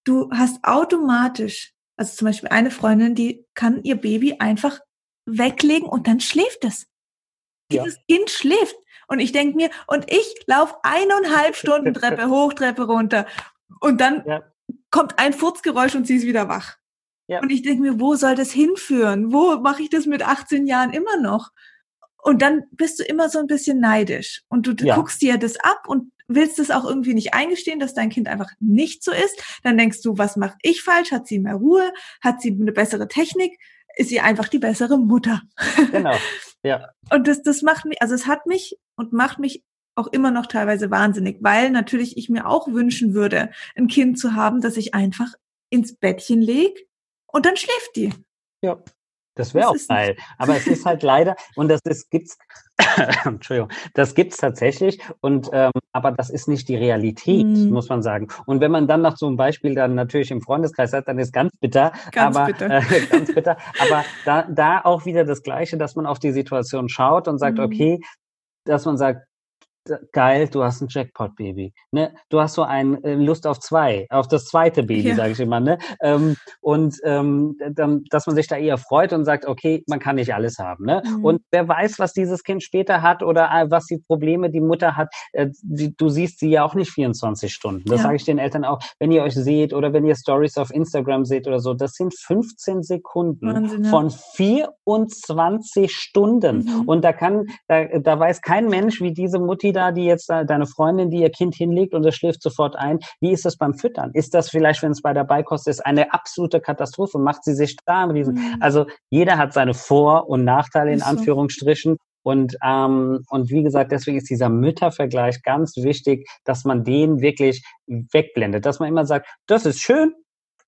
du hast automatisch, also zum Beispiel eine Freundin, die kann ihr Baby einfach weglegen und dann schläft es. Ja. Dieses Kind schläft. Und ich denke mir, und ich laufe eineinhalb Stunden Treppe [laughs] hoch, Treppe runter. Und dann ja kommt ein Furzgeräusch und sie ist wieder wach. Ja. Und ich denke mir, wo soll das hinführen? Wo mache ich das mit 18 Jahren immer noch? Und dann bist du immer so ein bisschen neidisch und du, ja. guckst dir das ab und willst es auch irgendwie nicht eingestehen, dass dein Kind einfach nicht so ist. Dann denkst du, was mache ich falsch? Hat sie mehr Ruhe? Hat sie eine bessere Technik? Ist sie einfach die bessere Mutter? Genau. Ja. [laughs] und das, das macht mich, also es hat mich und macht mich auch immer noch teilweise wahnsinnig, weil natürlich ich mir auch wünschen würde, ein Kind zu haben, das ich einfach ins Bettchen leg und dann schläft die. Ja. Das wäre auch geil. Aber es ist halt [laughs] leider, und das ist, gibt's, [coughs] Entschuldigung, das gibt's tatsächlich, und ähm, aber das ist nicht die Realität, mm. muss man sagen. Und wenn man dann nach so einem Beispiel dann natürlich im Freundeskreis hat, dann ist ganz bitter. Ganz aber, bitter. Äh, [laughs] ganz bitter. Aber da, da auch wieder das Gleiche, dass man auf die Situation schaut und sagt, mm. okay, dass man sagt, geil, du hast ein Jackpot-Baby. Ne? Du hast so ein äh, Lust auf zwei, auf das zweite Baby, ja. sage ich immer. Ne? Ähm, und ähm, dann, dass man sich da eher freut und sagt, okay, man kann nicht alles haben. Ne? Mhm. Und wer weiß, was dieses Kind später hat oder äh, was die Probleme die Mutter hat. Äh, die, du siehst sie ja auch nicht 24 Stunden. Das ja. sage ich den Eltern auch. Wenn ihr euch seht oder wenn ihr Stories auf Instagram seht oder so, das sind 15 Sekunden Wahnsinn, ja. von 24 Stunden. Mhm. Und da kann, da, da weiß kein Mensch, wie diese Mutti da, die jetzt deine Freundin, die ihr Kind hinlegt und es schläft sofort ein, wie ist das beim Füttern? Ist das vielleicht, wenn es bei der Beikost ist, eine absolute Katastrophe? Macht sie sich da einen Riesen? Mhm. Also jeder hat seine Vor- und Nachteile in Anführungsstrichen. Und, ähm, und wie gesagt, deswegen ist dieser Müttervergleich ganz wichtig, dass man den wirklich wegblendet, dass man immer sagt, das ist schön,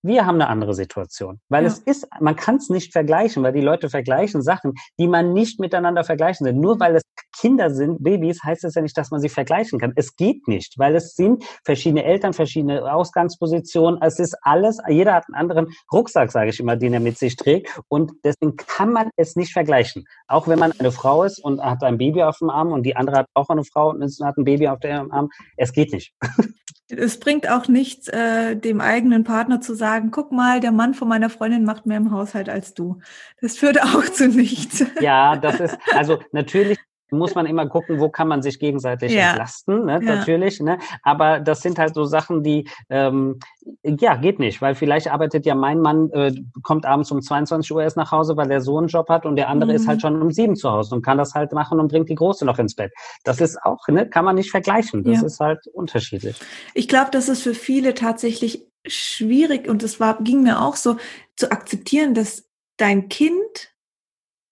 wir haben eine andere Situation. Weil ja. es ist, man kann es nicht vergleichen, weil die Leute vergleichen Sachen, die man nicht miteinander vergleichen sind. Nur weil es Kinder sind, Babys, heißt es ja nicht, dass man sie vergleichen kann. Es geht nicht, weil es sind verschiedene Eltern, verschiedene Ausgangspositionen. Es ist alles, jeder hat einen anderen Rucksack, sage ich immer, den er mit sich trägt. Und deswegen kann man es nicht vergleichen. Auch wenn man eine Frau ist und hat ein Baby auf dem Arm und die andere hat auch eine Frau und hat ein Baby auf dem Arm. Es geht nicht. [laughs] Es bringt auch nichts, äh, dem eigenen Partner zu sagen, guck mal, der Mann von meiner Freundin macht mehr im Haushalt als du. Das führt auch [laughs] zu nichts. Ja, das ist, also natürlich muss man immer gucken, wo kann man sich gegenseitig ja. entlasten, ne? Ja. natürlich. Ne? Aber das sind halt so Sachen, die, ähm, ja, geht nicht, weil vielleicht arbeitet ja mein Mann, äh, kommt abends um 22 Uhr erst nach Hause, weil der so einen Job hat und der andere mhm. ist halt schon um sieben zu Hause und kann das halt machen und bringt die Große noch ins Bett. Das ist auch, ne, kann man nicht vergleichen. Das ja. ist halt unterschiedlich. Ich glaube, das ist für viele tatsächlich schwierig und es war, ging mir auch so, zu akzeptieren, dass dein Kind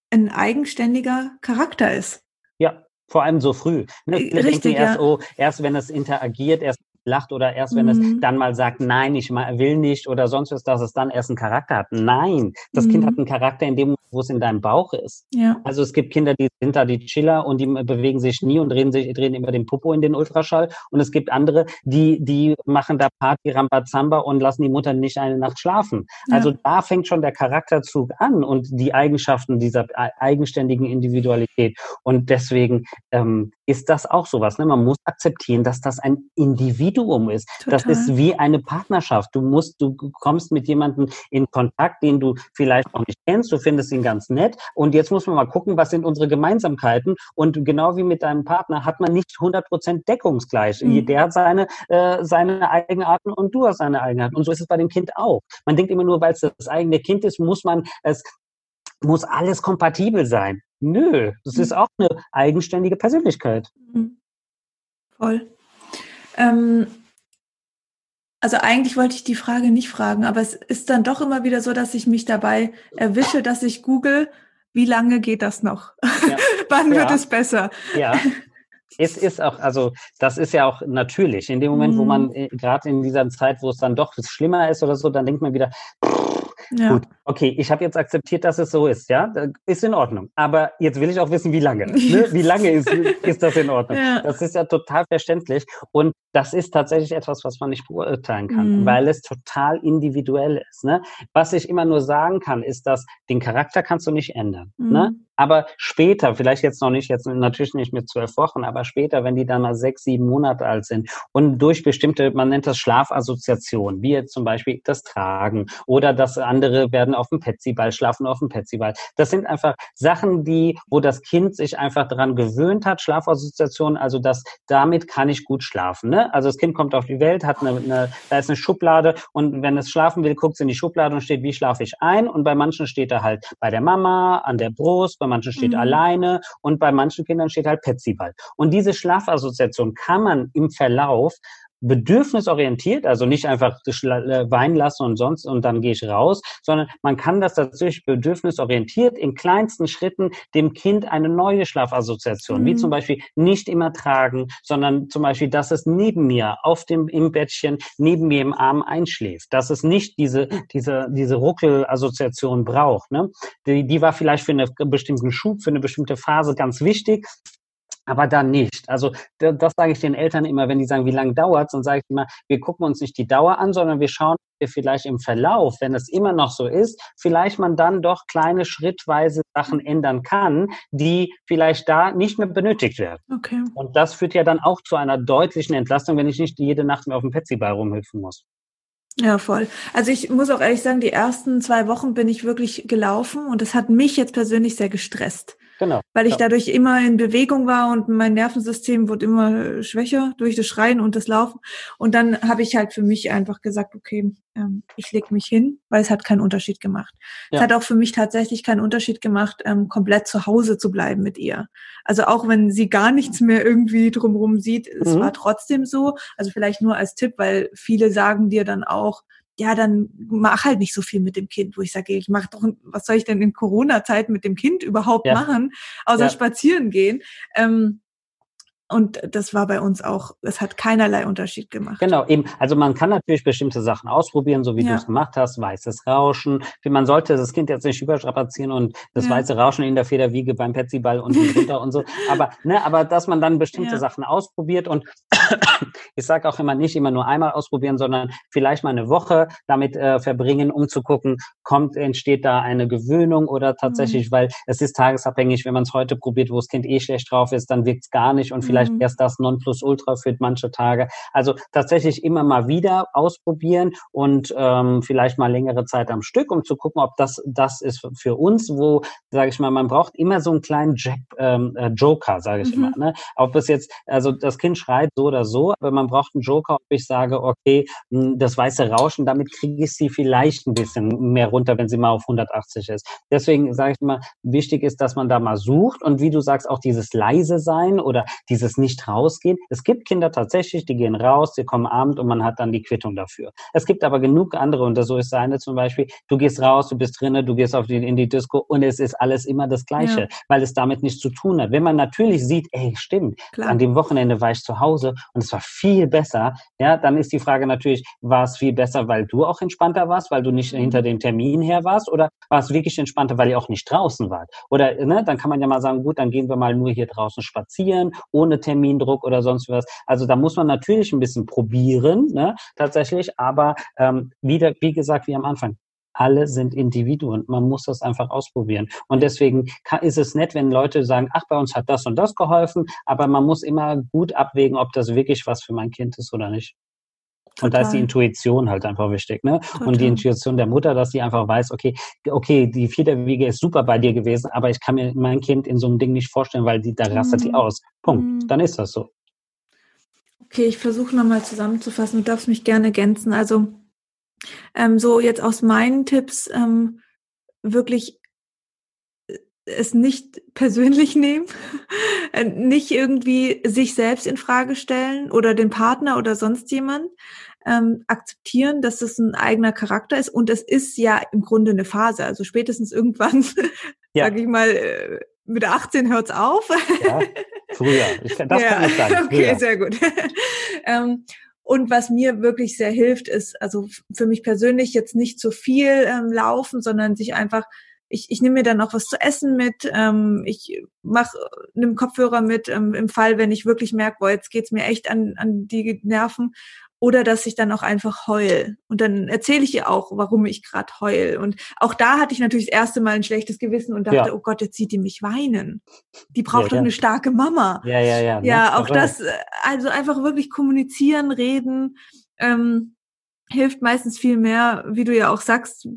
ein eigenständiger Charakter ist. Ja, vor allem so früh. Ne? Richtig, erst, ja. oh, erst wenn es interagiert, erst lacht oder erst wenn mhm. es dann mal sagt, nein, ich will nicht oder sonst was, dass es dann erst einen Charakter hat. Nein, das mhm. Kind hat einen Charakter in dem, wo es in deinem Bauch ist. Ja. Also es gibt Kinder, die sind da die Chiller und die bewegen sich nie und drehen sich, drehen immer den Popo in den Ultraschall. Und es gibt andere, die, die machen da Party, Rambazamba und lassen die Mutter nicht eine Nacht schlafen. Ja. Also da fängt schon der Charakterzug an und die Eigenschaften dieser eigenständigen Individualität. Und deswegen ähm, ist das auch sowas. Ne? Man muss akzeptieren, dass das ein Individuum ist. Total. Das ist wie eine Partnerschaft. Du musst, du kommst mit jemandem in Kontakt, den du vielleicht noch nicht kennst. Du findest ihn ganz nett. Und jetzt muss man mal gucken, was sind unsere Gemeinsamkeiten. Und genau wie mit deinem Partner hat man nicht 100 Prozent deckungsgleich. Mhm. Der hat seine, äh, seine Eigenarten und du hast seine Eigenarten. Und so ist es bei dem Kind auch. Man denkt immer nur, weil es das eigene Kind ist, muss man es muss alles kompatibel sein. Nö, das ist mhm. auch eine eigenständige Persönlichkeit. Mhm. Voll. Ähm, also eigentlich wollte ich die Frage nicht fragen, aber es ist dann doch immer wieder so, dass ich mich dabei erwische, dass ich google, wie lange geht das noch? Ja. [laughs] Wann ja. wird es besser? Ja. Es ist auch, also das ist ja auch natürlich. In dem Moment, mhm. wo man äh, gerade in dieser Zeit, wo es dann doch schlimmer ist oder so, dann denkt man wieder, pff, ja. Gut, okay, ich habe jetzt akzeptiert, dass es so ist, ja, ist in Ordnung. Aber jetzt will ich auch wissen, wie lange. Ne? [laughs] Wie lange ist, ist das in Ordnung? Ja. Das ist ja total verständlich und das ist tatsächlich etwas, was man nicht beurteilen kann, mhm. weil es total individuell ist. Ne? Was ich immer nur sagen kann, ist, dass den Charakter kannst du nicht ändern. Ne? Mhm. Ne? Aber später, vielleicht jetzt noch nicht, jetzt natürlich nicht mit zwölf Wochen, aber später, wenn die dann mal sechs, sieben Monate alt sind und durch bestimmte, man nennt das Schlafassoziationen, wie jetzt zum Beispiel das Tragen oder das andere werden auf dem Petsyball, schlafen auf dem Petsyball. Das sind einfach Sachen, die, wo das Kind sich einfach daran gewöhnt hat, Schlafassoziationen, also das, damit kann ich gut schlafen. Ne? Also das Kind kommt auf die Welt, hat eine, eine, da ist eine Schublade und wenn es schlafen will, guckt es in die Schublade und steht, wie schlafe ich ein? Und bei manchen steht er halt bei der Mama, an der Brust, bei manchen steht mhm. alleine und bei manchen Kindern steht halt Petsyball. Und diese Schlafassoziation kann man im Verlauf bedürfnisorientiert, also nicht einfach äh, weinen lassen und sonst und dann gehe ich raus, sondern man kann das tatsächlich bedürfnisorientiert in kleinsten Schritten dem Kind eine neue Schlafassoziation, mhm. wie zum Beispiel nicht immer tragen, sondern zum Beispiel, dass es neben mir auf dem im Bettchen neben mir im Arm einschläft, dass es nicht diese diese diese Ruckelassoziation braucht. Ne? Die, die war vielleicht für einen bestimmten Schub, für eine bestimmte Phase ganz wichtig, aber dann nicht. Also das, das sage ich den Eltern immer, wenn die sagen, wie lange dauert's, dann sage ich immer, wir gucken uns nicht die Dauer an, sondern wir schauen, wir vielleicht im Verlauf, wenn es immer noch so ist, vielleicht man dann doch kleine schrittweise Sachen ändern kann, die vielleicht da nicht mehr benötigt werden. Okay. Und das führt ja dann auch zu einer deutlichen Entlastung, wenn ich nicht jede Nacht mehr auf dem Petsyball rumhüpfen muss. Ja, voll. Also ich muss auch ehrlich sagen, die ersten zwei Wochen bin ich wirklich gelaufen und das hat mich jetzt persönlich sehr gestresst. Genau. Weil ich dadurch immer in Bewegung war und mein Nervensystem wurde immer schwächer durch das Schreien und das Laufen. Und dann habe ich halt für mich einfach gesagt, okay, ähm, ich leg mich hin, weil es hat keinen Unterschied gemacht. Ja. Es hat auch für mich tatsächlich keinen Unterschied gemacht, ähm, komplett zu Hause zu bleiben mit ihr. Also auch wenn sie gar nichts mehr irgendwie drumherum sieht, mhm. es war trotzdem so. Also vielleicht nur als Tipp, weil viele sagen dir dann auch, ja, dann mach halt nicht so viel mit dem Kind, wo ich sage, ich mach doch, was soll ich denn in Corona-Zeit mit dem Kind überhaupt ja. machen, außer ja. spazieren gehen. Ähm, und das war bei uns auch, es hat keinerlei Unterschied gemacht. Genau, eben. Also man kann natürlich bestimmte Sachen ausprobieren, so wie ja. du es gemacht hast, weißes Rauschen. Man sollte das Kind jetzt nicht überstrapazieren und das ja. weiße Rauschen in der Federwiege beim Petsyball und runter und so. Aber, ne, aber dass man dann bestimmte ja. Sachen ausprobiert und [coughs] ich sage auch immer nicht immer nur einmal ausprobieren, sondern vielleicht mal eine Woche damit äh, verbringen, um zu gucken, kommt, entsteht da eine Gewöhnung oder tatsächlich, mhm. weil es ist tagesabhängig, wenn man es heute probiert, wo das Kind eh schlecht drauf ist, dann wirkt es gar nicht und vielleicht mhm. erst das Nonplusultra für manche Tage. Also tatsächlich immer mal wieder ausprobieren und ähm, vielleicht mal längere Zeit am Stück, um zu gucken, ob das das ist für uns, wo, sage ich mal, man braucht immer so einen kleinen Jack, ähm, äh, Joker, sage ich mhm. immer. Ne? Ob es jetzt, also das Kind schreit so oder so, aber man braucht einen Joker, ob ich sage, okay, hm, das weiße Rauschen, damit kriege ich sie vielleicht ein bisschen mehr runter, wenn sie mal auf 180 ist. Deswegen sage ich immer, wichtig ist, dass man da mal sucht und wie du sagst, auch dieses leise sein oder diese dieses nicht rausgehen. Es gibt Kinder tatsächlich, die gehen raus, sie kommen abend und man hat dann die Quittung dafür. Es gibt aber genug andere, und so ist seine zum Beispiel, du gehst raus, du bist drinnen, du gehst auf die, in die Disco und es ist alles immer das Gleiche, ja. weil es damit nichts zu tun hat. Wenn man natürlich sieht, ey, stimmt, Klar. an dem Wochenende war ich zu Hause und es war viel besser, ja, dann ist die Frage natürlich, war es viel besser, weil du auch entspannter warst, weil du nicht mhm. hinter dem Termin her warst oder war es wirklich entspannter, weil ihr auch nicht draußen wart? Oder, ne, dann kann man ja mal sagen, gut, dann gehen wir mal nur hier draußen spazieren, ohne Termindruck oder sonst was. Also da muss man natürlich ein bisschen probieren, ne, tatsächlich, aber ähm, wieder, wie gesagt, wie am Anfang, alle sind Individuen. Man muss das einfach ausprobieren. Und deswegen ist es nett, wenn Leute sagen, ach, bei uns hat das und das geholfen, aber man muss immer gut abwägen, ob das wirklich was für mein Kind ist oder nicht. Total. Und da ist die Intuition halt einfach wichtig, ne? Total. Und die Intuition der Mutter, dass sie einfach weiß, okay, okay, die Wiege ist super bei dir gewesen, aber ich kann mir mein Kind in so einem Ding nicht vorstellen, weil die, da rastet mhm. die aus. Punkt. Mhm. Dann ist das so. Okay, ich versuche nochmal zusammenzufassen. Du darfst mich gerne ergänzen. Also ähm, so jetzt aus meinen Tipps ähm, wirklich es nicht persönlich [laughs] nehmen, äh, nicht irgendwie sich selbst in Frage stellen oder den Partner oder sonst jemand, ähm, akzeptieren, dass es ein eigener Charakter ist und es ist ja im Grunde eine Phase. Also spätestens irgendwann, [laughs] ja. sage ich mal, äh, mit 18 hört's auf. Ja, früher. [laughs] Ich, das ja. kann ich sagen. Früher. Okay, sehr gut. ähm, und was mir wirklich sehr hilft, ist, also für mich persönlich jetzt nicht zu viel ähm, laufen, sondern sich einfach, ich, ich nehme mir dann auch was zu essen mit, ähm, ich mache einen Kopfhörer mit, ähm, im Fall, wenn ich wirklich merke, boah, jetzt geht's mir echt an, an die Nerven oder dass ich dann auch einfach heul. Und dann erzähle ich ihr auch, warum ich gerade heul. Und auch da hatte ich natürlich das erste Mal ein schlechtes Gewissen und dachte, ja. oh Gott, jetzt sieht die mich weinen. Die braucht ja, doch ja. eine starke Mama. Ja, ja, ja. Ja, auch das, äh, also einfach wirklich kommunizieren, reden. Ähm, hilft meistens viel mehr, wie du ja auch sagst,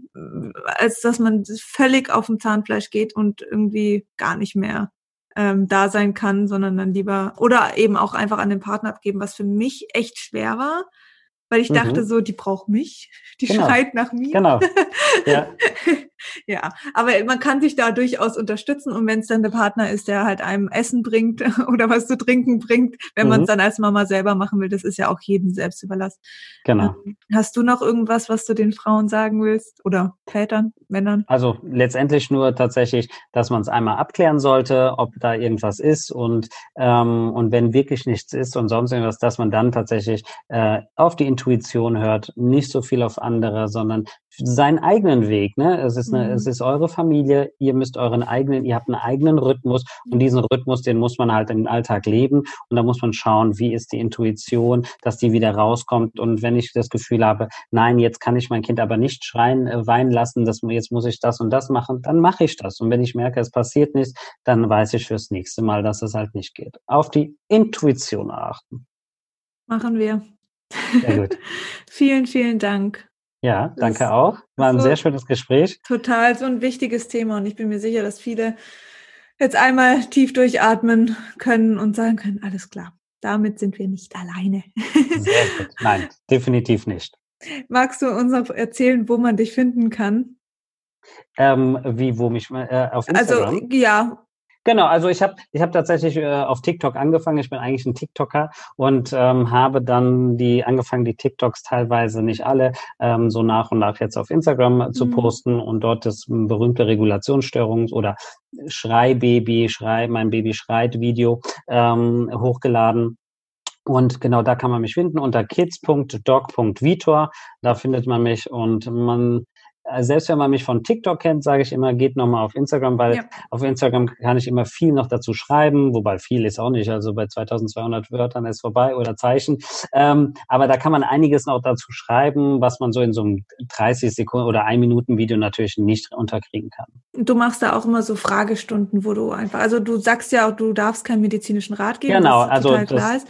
als dass man völlig auf dem Zahnfleisch geht und irgendwie gar nicht mehr ähm, da sein kann, sondern dann lieber oder eben auch einfach an den Partner abgeben, was für mich echt schwer war, weil ich mhm. dachte so, die braucht mich, [laughs] die genau. schreit nach mir. Genau. [laughs] Ja. ja, aber man kann sich da durchaus unterstützen und wenn es dann der Partner ist, der halt einem Essen bringt [laughs] oder was zu trinken bringt, wenn mhm. man es dann als Mama selber machen will, das ist ja auch jedem selbst überlassen. Genau. Ähm, hast du noch irgendwas, was du den Frauen sagen willst oder Vätern, Männern? Also letztendlich nur tatsächlich, dass man es einmal abklären sollte, ob da irgendwas ist und ähm, und wenn wirklich nichts ist und sonst irgendwas, dass man dann tatsächlich äh, auf die Intuition hört, nicht so viel auf andere, sondern seinen eigenen Weg. Ne? Es ist eine, mhm. es ist eure Familie. Ihr müsst euren eigenen, ihr habt einen eigenen Rhythmus und diesen Rhythmus, den muss man halt im Alltag leben und da muss man schauen, wie ist die Intuition, dass die wieder rauskommt. Und wenn ich das Gefühl habe, nein, jetzt kann ich mein Kind aber nicht schreien, äh, weinen lassen, dass jetzt muss ich das und das machen, dann mache ich das. Und wenn ich merke, es passiert nichts, dann weiß ich fürs nächste Mal, dass es halt nicht geht. Auf die Intuition achten. Machen wir. Sehr gut. [laughs] vielen, vielen Dank. Ja, danke das auch. War ein so sehr schönes Gespräch. Total, so ein wichtiges Thema und ich bin mir sicher, dass viele jetzt einmal tief durchatmen können und sagen können, alles klar, damit sind wir nicht alleine. Sehr gut. [laughs] Nein, definitiv nicht. Magst du uns noch erzählen, wo man dich finden kann? Ähm, wie, wo mich äh, auf also, Instagram? Also ja, Genau, also ich habe ich hab tatsächlich äh, auf TikTok angefangen. Ich bin eigentlich ein TikToker und ähm, habe dann die angefangen, die TikToks teilweise nicht alle ähm, so nach und nach jetzt auf Instagram mhm. zu posten und dort das berühmte Regulationsstörungs- oder Schreibaby, Schrei, mein Baby schreit Video ähm, hochgeladen. Und genau da kann man mich finden unter kids.dog.vitor. Da findet man mich und man selbst wenn man mich von TikTok kennt, sage ich immer, geht nochmal auf Instagram, weil ja. auf Instagram kann ich immer viel noch dazu schreiben, wobei viel ist auch nicht, also bei 2200 Wörtern ist vorbei oder Zeichen. Ähm, aber da kann man einiges noch dazu schreiben, was man so in so einem 30 Sekunden oder ein Minuten Video natürlich nicht unterkriegen kann. Du machst da auch immer so Fragestunden, wo du einfach, also du sagst ja auch, du darfst keinen medizinischen Rat geben. Genau, also das,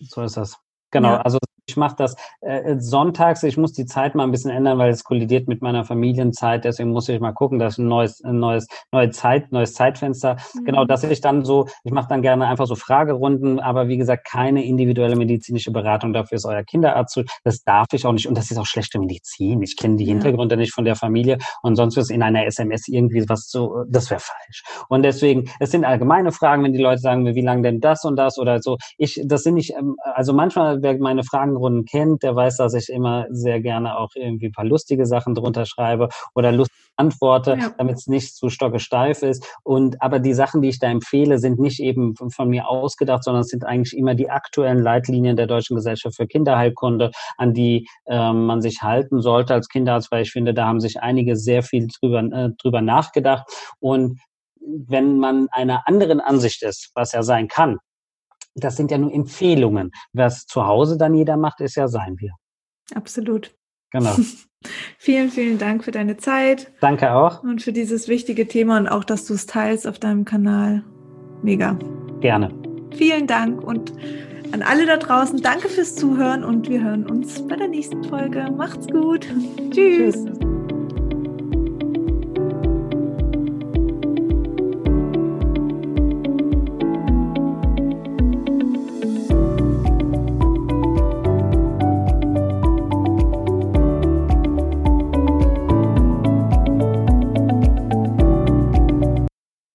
so ist das. Genau, ja. also ich mache das äh, sonntags. Ich muss die Zeit mal ein bisschen ändern, weil es kollidiert mit meiner Familienzeit. Deswegen muss ich mal gucken, dass ein neues, ein neues, neue Zeit, neues Zeitfenster. Mhm. Genau, dass ich dann so, ich mache dann gerne einfach so Fragerunden, aber wie gesagt, keine individuelle medizinische Beratung. Dafür ist euer Kinderarzt. Das darf ich auch nicht. Und das ist auch schlechte Medizin. Ich kenne die ja. Hintergründe nicht von der Familie. Und sonst ist in einer SMS irgendwie was so, das wäre falsch. Und deswegen, es sind allgemeine Fragen, wenn die Leute sagen, wie lange denn das und das oder so. Ich, das sind nicht, ähm, also manchmal, wer meine Fragen Fragenrunden kennt, der weiß, dass ich immer sehr gerne auch irgendwie ein paar lustige Sachen drunter schreibe oder lustige antworte, ja. damit es nicht zu stockesteif ist. Und aber die Sachen, die ich da empfehle, sind nicht eben von mir ausgedacht, sondern es sind eigentlich immer die aktuellen Leitlinien der Deutschen Gesellschaft für Kinderheilkunde, an die äh, man sich halten sollte als Kinderarzt, weil ich finde, da haben sich einige sehr viel drüber, äh, drüber nachgedacht. Und wenn man einer anderen Ansicht ist, was ja sein kann, das sind ja nur Empfehlungen. Was zu Hause dann jeder macht, ist ja sein wir. Absolut. Genau. [laughs] vielen, vielen Dank für deine Zeit. Danke auch. Und für dieses wichtige Thema und auch, dass du es teilst auf deinem Kanal. Mega. Gerne. Vielen Dank und an alle da draußen, danke fürs Zuhören und wir hören uns bei der nächsten Folge. Macht's gut. Tschüss. Tschüss.